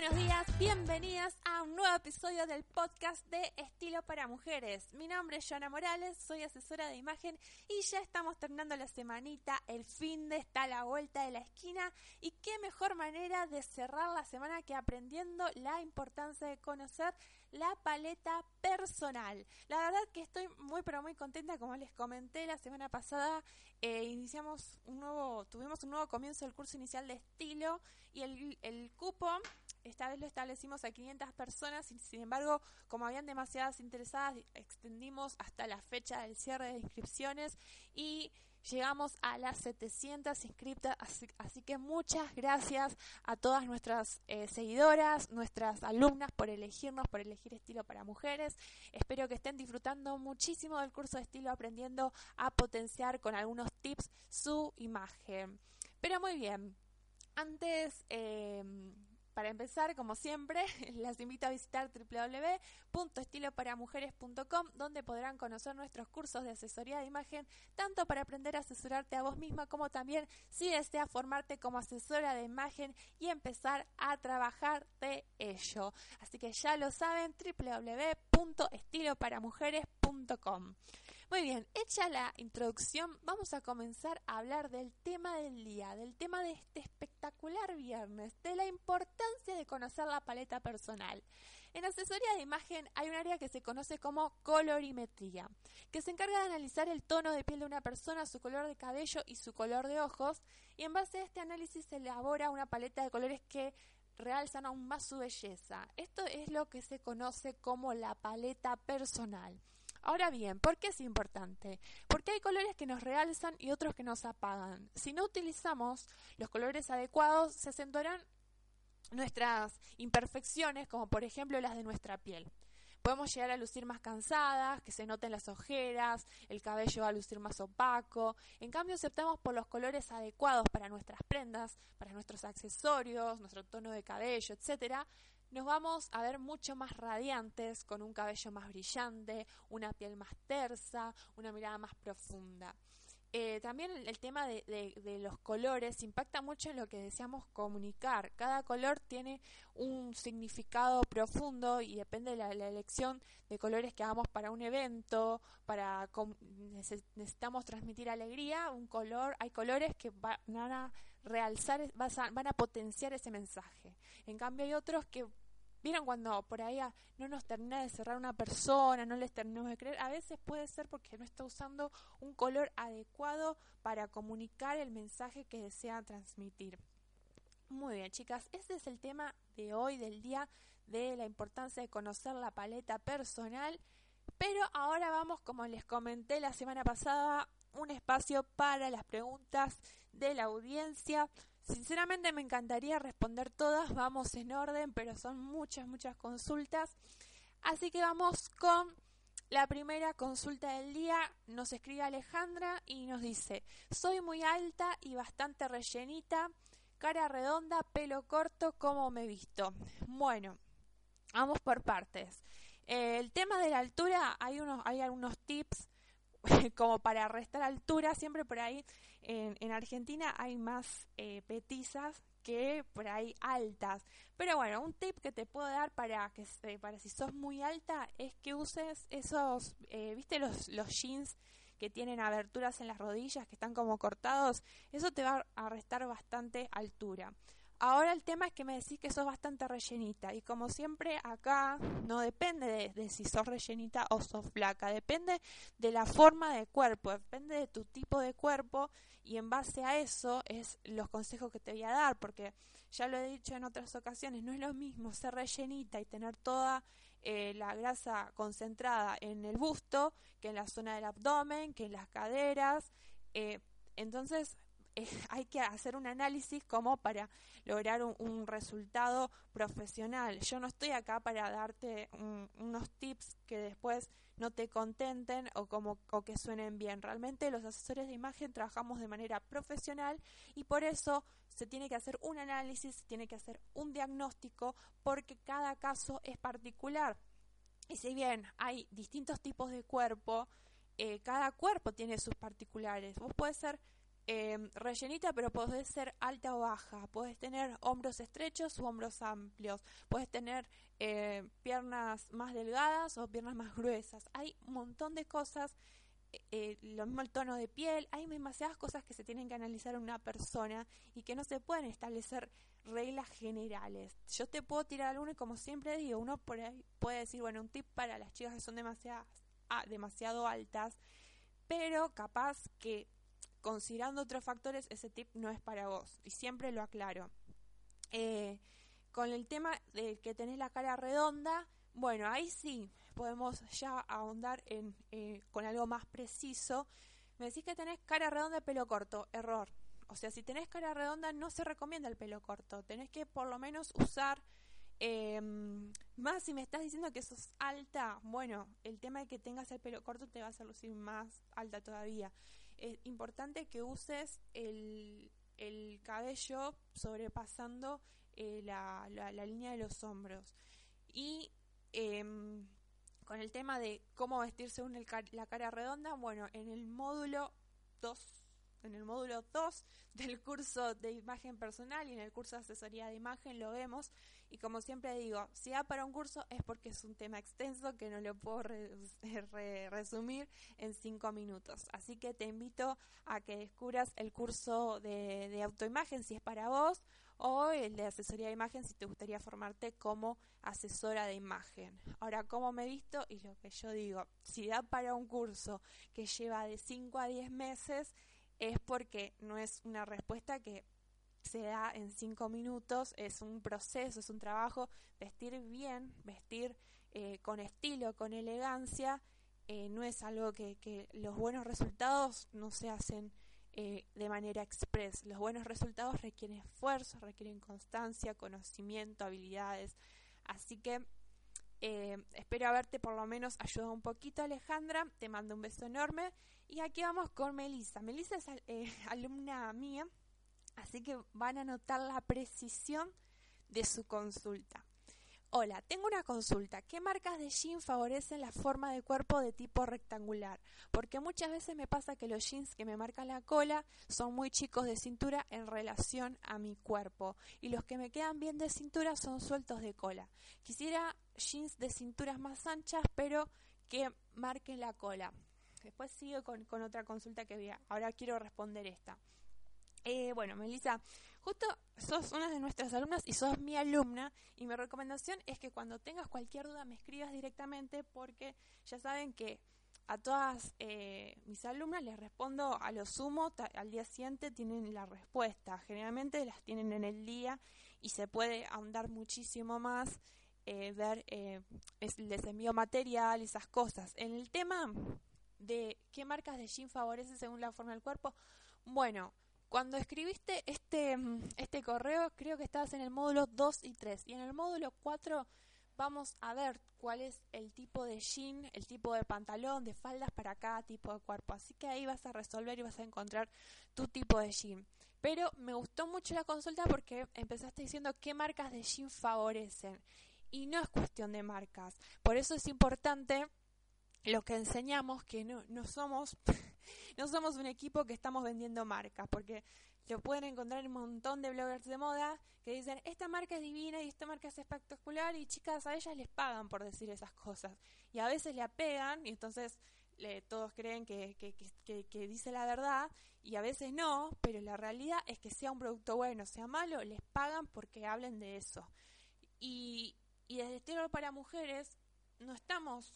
buenos días, bienvenidas a un nuevo episodio del podcast de Estilo para Mujeres. Mi nombre es Joana Morales, soy asesora de imagen y ya estamos terminando la semanita, el fin de está a la vuelta de la esquina y qué mejor manera de cerrar la semana que aprendiendo la importancia de conocer la paleta personal. La verdad que estoy muy pero muy contenta, como les comenté la semana pasada, eh, iniciamos un nuevo, tuvimos un nuevo comienzo del curso inicial de estilo y el, el cupo esta vez lo establecimos a 500 personas y sin embargo, como habían demasiadas interesadas, extendimos hasta la fecha del cierre de inscripciones y llegamos a las 700 inscriptas, así, que muchas gracias a todas nuestras eh, seguidoras, nuestras alumnas por elegirnos, por elegir estilo para mujeres. Espero que estén disfrutando muchísimo del curso de estilo, aprendiendo a potenciar con algunos tips su imagen. Pero muy bien, antes... Eh, para empezar, como siempre, las invito a visitar www.estiloparamujeres.com, donde podrán conocer nuestros cursos de asesoría de imagen, tanto para aprender a asesorarte a vos misma, como también si deseas formarte como asesora de imagen y empezar a trabajar de ello. Así que ya lo saben, www.estiloparamujeres.com. Muy bien, hecha la introducción, vamos a comenzar a hablar del tema del día, del tema de este espectacular viernes, de la importancia conocer la paleta personal. En asesoría de imagen hay un área que se conoce como colorimetría, que se encarga de analizar el tono de piel de una persona, su color de cabello y su color de ojos, y en base a este análisis se elabora una paleta de colores que realzan aún más su belleza. Esto es lo que se conoce como la paleta personal. Ahora bien, ¿por qué es importante? Porque hay colores que nos realzan y otros que nos apagan. Si no utilizamos los colores adecuados, se acentuarán nuestras imperfecciones, como por ejemplo las de nuestra piel. Podemos llegar a lucir más cansadas, que se noten las ojeras, el cabello va a lucir más opaco. En cambio, si optamos por los colores adecuados para nuestras prendas, para nuestros accesorios, nuestro tono de cabello, etcétera, nos vamos a ver mucho más radiantes, con un cabello más brillante, una piel más tersa, una mirada más profunda. Eh, también el, tema de, los colores impacta mucho en lo que deseamos comunicar. Cada color tiene un significado profundo y depende de la, elección de colores que hagamos para un evento, para necesitamos transmitir alegría, un color, hay colores que van a realzar, van a potenciar ese mensaje. En cambio hay otros que ¿Vieron cuando por ahí no nos termina de cerrar una persona, no les terminamos de creer? A veces puede ser porque no está usando un color adecuado para comunicar el mensaje que desea transmitir. Muy bien, chicas, este es el tema de hoy, del día, de la importancia de conocer la paleta personal. Pero ahora vamos, como les comenté la semana pasada, un espacio para las preguntas de la audiencia. Sinceramente me encantaría responder todas, vamos en orden, pero son muchas, muchas consultas. Así que vamos con la primera consulta del día. Nos escribe Alejandra y nos dice, soy muy alta y bastante rellenita, cara redonda, pelo corto, ¿cómo me visto? Bueno, vamos por partes. Eh, el tema de la altura, hay, unos, hay algunos tips como para restar altura, siempre por ahí en, Argentina hay más eh, petizas que por ahí altas. Pero bueno, un tip que te puedo dar para que para si sos muy alta es que uses esos, eh, viste los, los jeans que tienen aberturas en las rodillas, que están como cortados, eso te va a restar bastante altura. Ahora el tema es que me decís que sos bastante rellenita y como siempre acá no depende de, si sos rellenita o sos flaca, depende de la forma de cuerpo, depende de tu tipo de cuerpo y en base a eso es los consejos que te voy a dar porque ya lo he dicho en otras ocasiones, no es lo mismo ser rellenita y tener toda eh, la grasa concentrada en el busto que en la zona del abdomen, que en las caderas. Eh, entonces hay que hacer un análisis como para lograr un, resultado profesional. Yo no estoy acá para darte unos tips que después no te contenten o como o que suenen bien. Realmente los asesores de imagen trabajamos de manera profesional y por eso se tiene que hacer un análisis, se tiene que hacer un diagnóstico porque cada caso es particular. Y si bien hay distintos tipos de cuerpo, eh, cada cuerpo tiene sus particulares. Vos puedes ser eh, rellenita, pero podés ser alta o baja. Puedes tener hombros estrechos o hombros amplios. Puedes tener eh, piernas más delgadas o piernas más gruesas. Hay un montón de cosas. Eh, lo mismo el tono de piel. Hay demasiadas cosas que se tienen que analizar en una persona y que no se pueden establecer reglas generales. Yo te puedo tirar alguno y como siempre digo, uno por ahí puede decir, bueno, un tip para las chicas que son demasiadas, ah, demasiado altas, pero capaz que considerando otros factores, ese tip no es para vos. Y siempre lo aclaro. Eh, con el tema de que tenés la cara redonda, bueno, ahí sí podemos ya ahondar en, eh, con algo más preciso. Me decís que tenés cara redonda pelo corto. Error. O sea, si tenés cara redonda no se recomienda el pelo corto. Tenés que por lo menos usar... Em, más si me estás diciendo que sos alta, bueno, el tema de que tengas el pelo corto te va a hacer lucir más alta todavía es importante que uses el, el cabello sobrepasando eh, la, la, línea de los hombros. Y em, con el tema de cómo vestirse según la cara redonda, bueno, en el módulo 2 en el módulo 2 del curso de imagen personal y en el curso de asesoría de imagen lo vemos y como siempre digo, si va para un curso es porque es un tema extenso que no lo puedo resumir en cinco minutos. Así que te invito a que descubras el curso de, de autoimagen si es para vos o el de asesoría de imagen si te gustaría formarte como asesora de imagen. Ahora, ¿cómo me he visto? Y lo que yo digo, si da para un curso que lleva de 5 a 10 meses, es porque no es una respuesta que se da en cinco minutos, es un proceso, es un trabajo, vestir bien, vestir eh, con estilo, con elegancia, eh, no es algo que, los buenos resultados no se hacen eh, de manera express. Los buenos resultados requieren esfuerzo, requieren constancia, conocimiento, habilidades. Así que espero haberte por lo menos ayudado un poquito, Alejandra. Te mando un beso enorme y aquí vamos con Melissa. Melissa es eh, alumna mía, así que van a notar la precisión de su consulta. Hola, tengo una consulta. ¿Qué marcas de jean favorecen la forma de cuerpo de tipo rectangular? Porque muchas veces me pasa que los jeans que me marcan la cola son muy chicos de cintura en relación a mi cuerpo y los que me quedan bien de cintura son sueltos de cola. Quisiera jeans de cinturas más anchas pero que marquen la cola. Después sigo con, otra consulta que había. Ahora quiero responder esta. Eh, bueno, Melissa, justo sos una de nuestras alumnas y sos mi alumna y mi recomendación es que cuando tengas cualquier duda me escribas directamente porque ya saben que a todas eh, mis alumnas les respondo a lo sumo, al día siguiente tienen la respuesta, generalmente las tienen en el día y se puede ahondar muchísimo más, eh, ver, les envío material, esas cosas. En el tema de qué marcas de jean favorece según la forma del cuerpo. Bueno, cuando escribiste este, este correo, creo que estabas en el módulo 2 y 3. Y en el módulo 4 vamos a ver cuál es el tipo de jean, el tipo de pantalón, de faldas para cada tipo de cuerpo. Así que ahí vas a resolver y vas a encontrar tu tipo de jean. Pero me gustó mucho la consulta porque empezaste diciendo qué marcas de jean favorecen. Y no es cuestión de marcas. Por eso es importante lo que enseñamos que no, no somos no somos un equipo que estamos vendiendo marcas, porque lo pueden encontrar en un montón de bloggers de moda que dicen, esta marca es divina y esta marca es espectacular y chicas, a ellas les pagan por decir esas cosas. Y a veces le apegan y entonces todos creen que, que, que, que, dice la verdad y a veces no, pero la realidad es que sea un producto bueno, sea malo, les pagan porque hablen de eso. Y, y desde Estero para Mujeres no estamos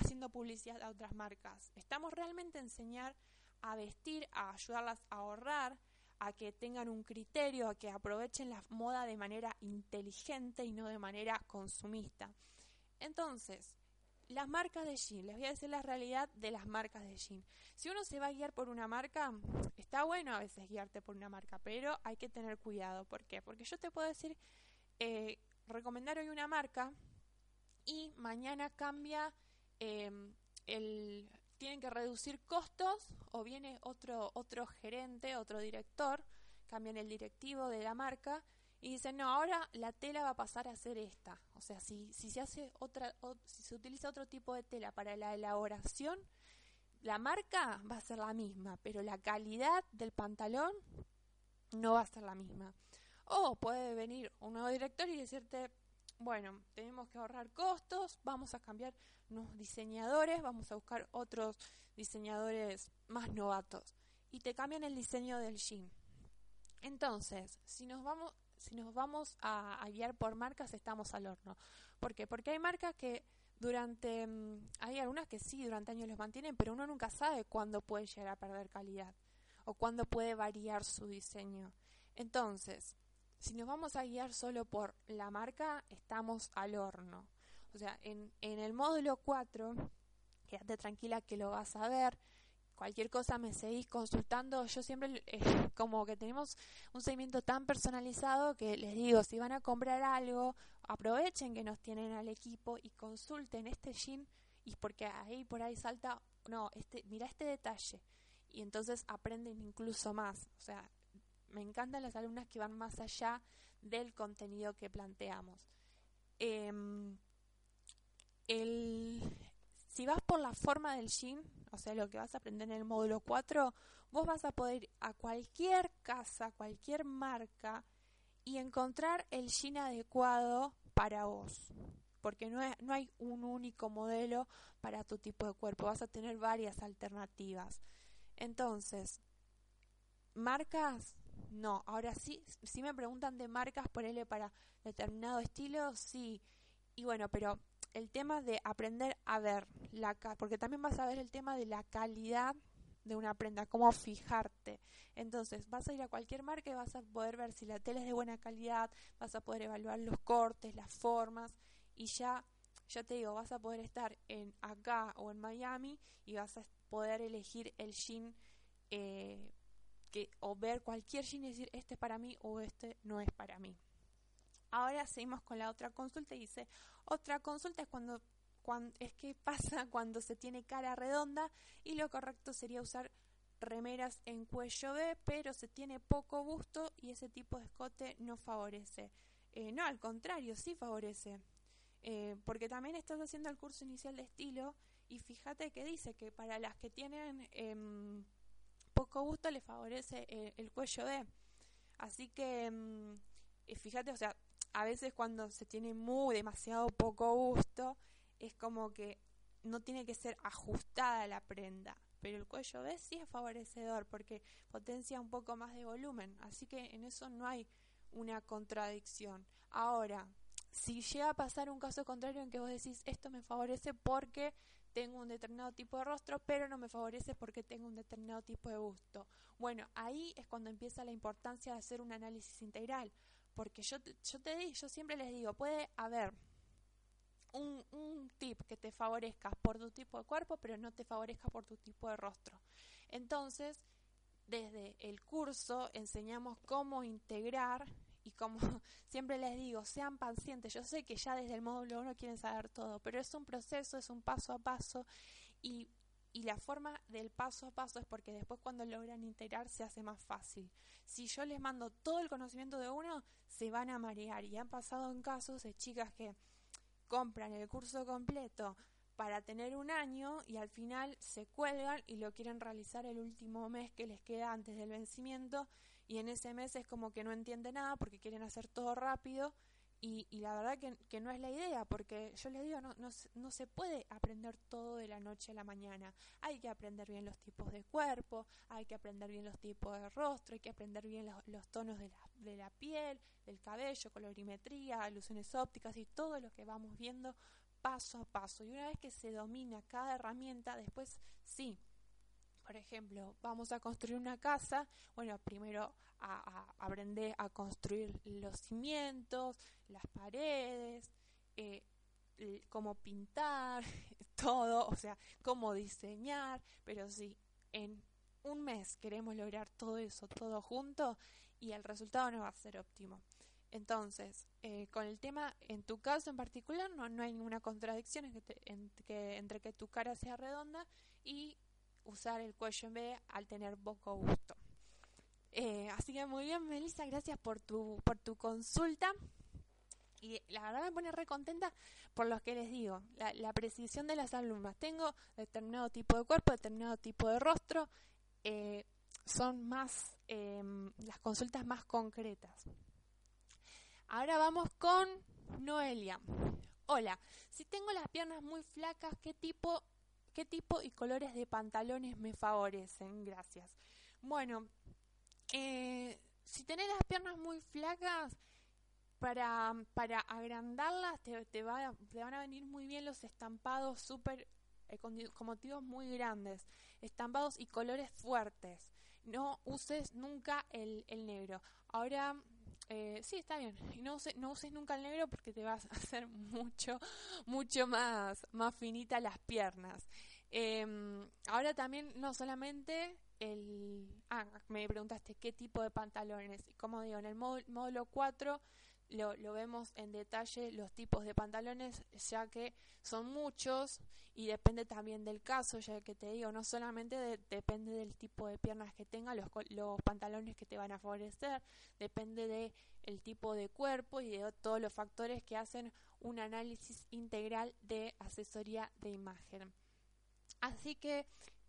haciendo publicidad a otras marcas. Estamos realmente enseñar a vestir, a ayudarlas a ahorrar, a que tengan un criterio, a que aprovechen la moda de manera inteligente y no de manera consumista. Entonces, las marcas de jean, les voy a decir la realidad de las marcas de jean. Si uno se va a guiar por una marca, está bueno a veces guiarte por una marca, pero hay que tener cuidado. ¿Por qué? Porque yo te puedo decir, eh, recomendar hoy una marca y mañana cambia Em, el, tienen que reducir costos o viene otro, otro gerente, otro director, cambian el directivo de la marca y dicen, no, ahora la tela va a pasar a ser esta. O sea, si, si se hace otra, si se utiliza otro tipo de tela para la elaboración, la marca va a ser la misma, pero la calidad del pantalón no va a ser la misma. O puede venir un nuevo director y decirte, bueno, tenemos que ahorrar costos, vamos a cambiar unos diseñadores, vamos a buscar otros diseñadores más novatos. Y te cambian el diseño del jean. Entonces, si nos vamos, si nos vamos a, guiar por marcas, estamos al horno. ¿Por qué? Porque hay marcas que durante, mm, hay algunas que sí, durante años los mantienen, pero uno nunca sabe cuándo puede llegar a perder calidad o cuándo puede variar su diseño. Entonces, si nos vamos a guiar solo por la marca, estamos al horno. O sea, en, en el módulo 4, quédate tranquila que lo vas a ver. Cualquier cosa me seguís consultando. Yo siempre, eh, como que tenemos un seguimiento tan personalizado que les digo, si van a comprar algo, aprovechen que nos tienen al equipo y consulten este jean. Y porque ahí por ahí salta, no, este, mira este detalle. Y entonces aprenden incluso más. O sea, me encantan las alumnas que van más allá del contenido que planteamos. Em, si vas por la forma del jean, o sea, lo que vas a aprender en el módulo 4, vos vas a poder ir a cualquier casa, cualquier marca y encontrar el jean adecuado para vos. Porque no, no hay un único modelo para tu tipo de cuerpo, vas a tener varias alternativas. Entonces, marcas no, ahora sí, si me preguntan de marcas, ponerle para determinado estilo, sí. Y bueno, pero el tema de aprender a ver la porque también vas a ver el tema de la calidad de una prenda, cómo fijarte. Entonces, vas a ir a cualquier marca y vas a poder ver si la tela es de buena calidad, vas a poder evaluar los cortes, las formas y ya ya te digo, vas a poder estar en acá o en Miami y vas a poder elegir el jean eh, que o ver cualquier jean y decir este es para mí o este no es para mí. Ahora seguimos con la otra consulta y dice, otra consulta es cuando, es que pasa cuando se tiene cara redonda y lo correcto sería usar remeras en cuello B, pero se tiene poco busto y ese tipo de escote no favorece. Eh, no, al contrario, sí favorece. Eh, porque también estás haciendo el curso inicial de estilo y fíjate que dice que para las que tienen em, poco gusto le favorece eh, el cuello D. Así que mm, eh, fíjate, o sea, a veces cuando se tiene muy demasiado poco gusto, es como que no tiene que ser ajustada la prenda. Pero el cuello B sí es favorecedor porque potencia un poco más de volumen. Así que en eso no hay una contradicción. Ahora, si llega a pasar un caso contrario en que vos decís esto me favorece porque tengo un determinado tipo de rostro, pero no me favorece porque tengo un determinado tipo de gusto. Bueno, ahí es cuando empieza la importancia de hacer un análisis integral, porque yo, yo te yo siempre les digo, puede haber un, un tip que te favorezca por tu tipo de cuerpo, pero no te favorezca por tu tipo de rostro. Entonces, desde el curso enseñamos cómo integrar como siempre les digo, sean pacientes. Yo sé que ya desde el módulo 1 quieren saber todo, pero es un proceso, es un paso a paso y, y la forma del paso a paso es porque después cuando logran integrar se hace más fácil. Si yo les mando todo el conocimiento de uno, se van a marear y han pasado en casos de chicas que compran el curso completo para tener un año y al final se cuelgan y lo quieren realizar el último mes que les queda antes del vencimiento y en ese mes es como que no entiende nada porque quieren hacer todo rápido y, y la verdad que, que, no es la idea porque yo les digo, no, no, no, se puede aprender todo de la noche a la mañana, hay que aprender bien los tipos de cuerpo, hay que aprender bien los tipos de rostro, hay que aprender bien los, los tonos de la, de la piel, del cabello, colorimetría, alusiones ópticas y todo lo que vamos viendo paso a paso. Y una vez que se domina cada herramienta, después sí, por ejemplo, vamos a construir una casa, bueno, primero a, aprender a construir los cimientos, las paredes, eh, cómo pintar, todo, o sea, cómo diseñar, pero si en un mes queremos lograr todo eso, todo junto, y el resultado no va a ser óptimo. Entonces, eh, con el tema, en tu caso en particular, no, no hay ninguna contradicción entre que tu cara sea redonda y usar el cuello en B al tener poco gusto. Eh, así que muy bien, Melissa, gracias por tu, por tu consulta. Y la verdad me pone re contenta por lo que les digo, la, precisión de las alumnas. Tengo determinado tipo de cuerpo, determinado tipo de rostro, eh, son más em, las consultas más concretas. Ahora vamos con Noelia. Hola, si tengo las piernas muy flacas, ¿qué tipo, qué tipo y colores de pantalones me favorecen? Gracias. Bueno, eh, si tenés las piernas muy flacas, para, para agrandarlas te, te, va, te van a venir muy bien los estampados súper eh, con, motivos muy grandes, estampados y colores fuertes. No uses nunca el, el negro. Ahora, eh, sí, está bien. Y no, no uses nunca el negro porque te vas a hacer mucho, mucho más, más finita las piernas. Em, ahora también, no solamente el... Ah, me preguntaste qué tipo de pantalones. Como digo, en el módulo 4 lo, vemos en detalle los tipos de pantalones, ya que son muchos y depende también del caso, ya que te digo, no solamente depende del tipo de piernas que tenga, los, los pantalones que te van a favorecer, depende del el tipo de cuerpo y de todos los factores que hacen un análisis integral de asesoría de imagen. Así que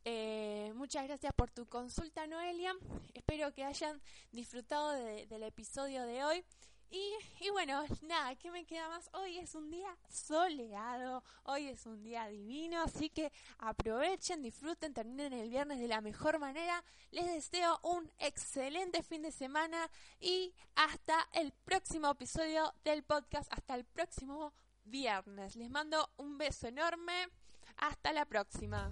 eh, muchas gracias por tu consulta, Noelia. Espero que hayan disfrutado del episodio de hoy. Y, bueno, nada, ¿qué me queda más? Hoy es un día soleado, hoy es un día divino, así que aprovechen, disfruten, terminen el viernes de la mejor manera. Les deseo un excelente fin de semana y hasta el próximo episodio del podcast, hasta el próximo viernes. Les mando un beso enorme, hasta la próxima.